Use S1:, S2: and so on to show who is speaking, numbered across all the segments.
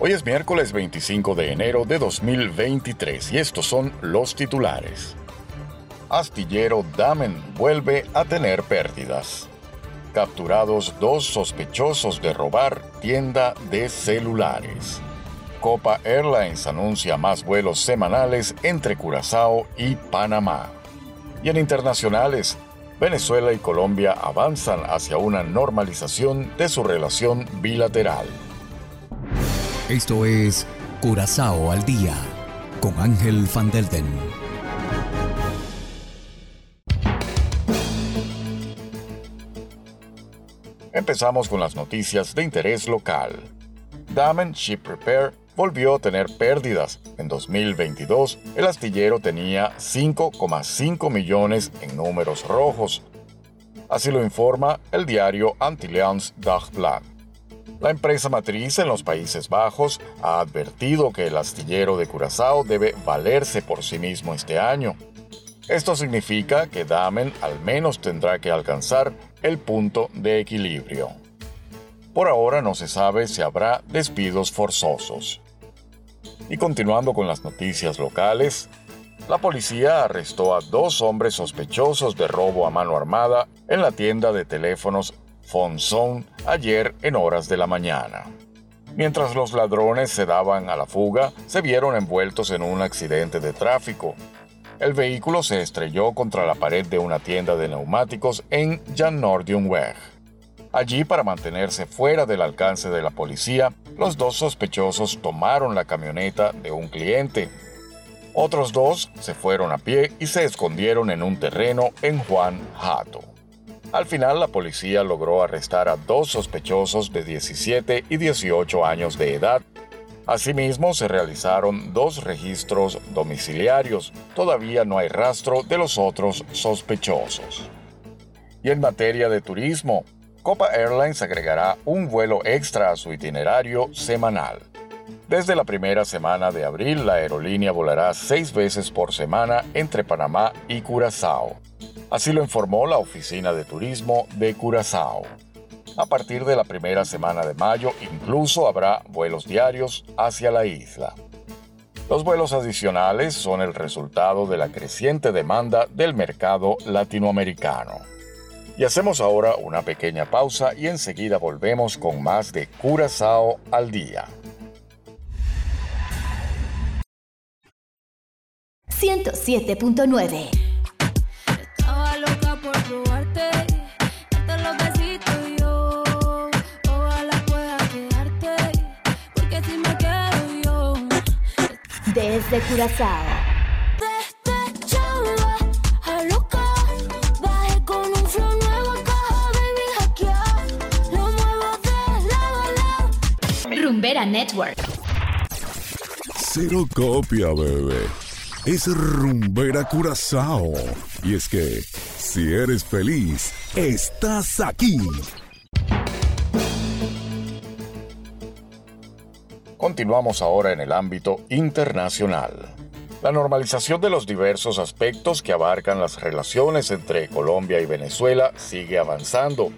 S1: Hoy es miércoles 25 de enero de 2023 y estos son los titulares. Astillero Damen vuelve a tener pérdidas. Capturados dos sospechosos de robar tienda de celulares. Copa Airlines anuncia más vuelos semanales entre Curazao y Panamá. Y en internacionales, Venezuela y Colombia avanzan hacia una normalización de su relación bilateral.
S2: Esto es Curazao al día con Ángel Van Delden.
S1: Empezamos con las noticias de interés local. Damen Ship Repair volvió a tener pérdidas. En 2022, el astillero tenía 5,5 millones en números rojos. Así lo informa el diario Antillians Dagblad. La empresa matriz en los Países Bajos ha advertido que el astillero de Curazao debe valerse por sí mismo este año. Esto significa que Damen al menos tendrá que alcanzar el punto de equilibrio. Por ahora no se sabe si habrá despidos forzosos. Y continuando con las noticias locales, la policía arrestó a dos hombres sospechosos de robo a mano armada en la tienda de teléfonos Fonzón ayer en horas de la mañana. Mientras los ladrones se daban a la fuga, se vieron envueltos en un accidente de tráfico. El vehículo se estrelló contra la pared de una tienda de neumáticos en Jan Weg. Allí, para mantenerse fuera del alcance de la policía, los dos sospechosos tomaron la camioneta de un cliente. Otros dos se fueron a pie y se escondieron en un terreno en Juan Jato. Al final la policía logró arrestar a dos sospechosos de 17 y 18 años de edad. Asimismo se realizaron dos registros domiciliarios. Todavía no hay rastro de los otros sospechosos. Y en materia de turismo, Copa Airlines agregará un vuelo extra a su itinerario semanal. Desde la primera semana de abril, la aerolínea volará seis veces por semana entre Panamá y Curazao. Así lo informó la Oficina de Turismo de Curazao. A partir de la primera semana de mayo, incluso habrá vuelos diarios hacia la isla. Los vuelos adicionales son el resultado de la creciente demanda del mercado latinoamericano. Y hacemos ahora una pequeña pausa y enseguida volvemos con más de Curazao al día.
S3: 107.9 Estaba loca por probarte, hasta los besitos y yo. Ojalá pueda quedarte, porque si me quedo yo. Desde Curazao Rumbera Network.
S4: Cero copia, bebé. Es Rumbera Curazao. Y es que, si eres feliz, estás aquí.
S1: Continuamos ahora en el ámbito internacional. La normalización de los diversos aspectos que abarcan las relaciones entre Colombia y Venezuela sigue avanzando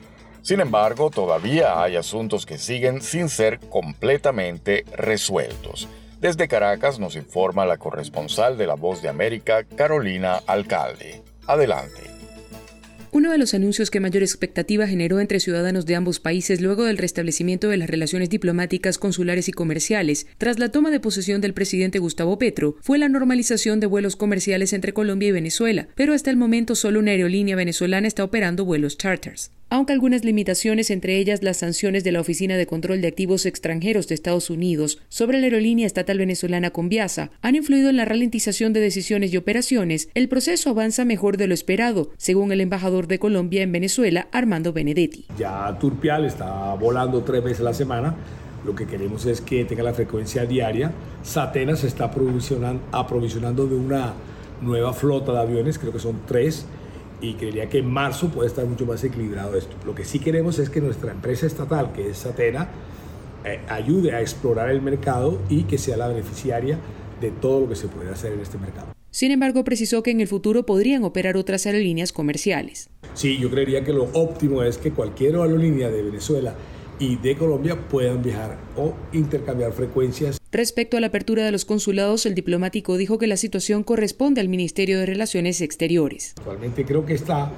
S1: sin embargo, todavía hay asuntos que siguen sin ser completamente resueltos. Desde Caracas nos informa la corresponsal de La Voz de América, Carolina Alcalde. Adelante.
S5: Uno de los anuncios que mayor expectativa generó entre ciudadanos de ambos países luego del restablecimiento de las relaciones diplomáticas, consulares y comerciales, tras la toma de posesión del presidente Gustavo Petro, fue la normalización de vuelos comerciales entre Colombia y Venezuela, pero hasta el momento solo una aerolínea venezolana está operando vuelos charters aunque algunas limitaciones, entre ellas las sanciones de la Oficina de Control de Activos Extranjeros de Estados Unidos sobre la aerolínea estatal venezolana Conviasa, han influido en la ralentización de decisiones y operaciones, el proceso avanza mejor de lo esperado, según el embajador de Colombia en Venezuela, Armando Benedetti.
S6: Ya Turpial está volando tres veces a la semana lo que queremos es que tenga la frecuencia diaria. Satena se está aprovisionando de una nueva flota de aviones, creo que son tres, y creería que en marzo puede estar mucho más equilibrado esto. Lo que sí queremos es que nuestra empresa estatal, que es Satena, eh, ayude a explorar el mercado y que sea la beneficiaria de todo lo que se puede hacer en este mercado.
S5: Sin embargo, precisó que en el futuro podrían operar otras aerolíneas comerciales.
S6: Sí, yo creería que lo óptimo es que cualquier aerolínea de Venezuela y de Colombia puedan viajar o intercambiar frecuencias.
S5: Respecto a la apertura de los consulados, el diplomático dijo que la situación corresponde al Ministerio de Relaciones Exteriores.
S6: Actualmente creo que está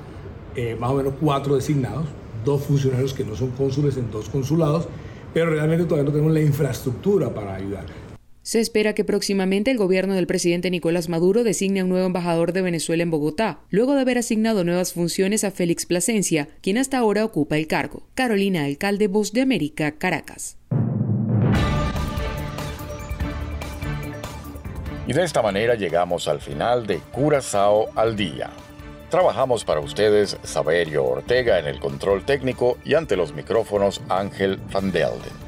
S6: eh, más o menos cuatro designados, dos funcionarios que no son cónsules en dos consulados, pero realmente todavía no tenemos la infraestructura para ayudar.
S5: Se espera que próximamente el gobierno del presidente Nicolás Maduro designe un nuevo embajador de Venezuela en Bogotá, luego de haber asignado nuevas funciones a Félix Plasencia, quien hasta ahora ocupa el cargo. Carolina Alcalde, Voz de América, Caracas.
S1: Y de esta manera llegamos al final de Curazao al Día. Trabajamos para ustedes Saberio Ortega en el control técnico y ante los micrófonos Ángel Van Delden.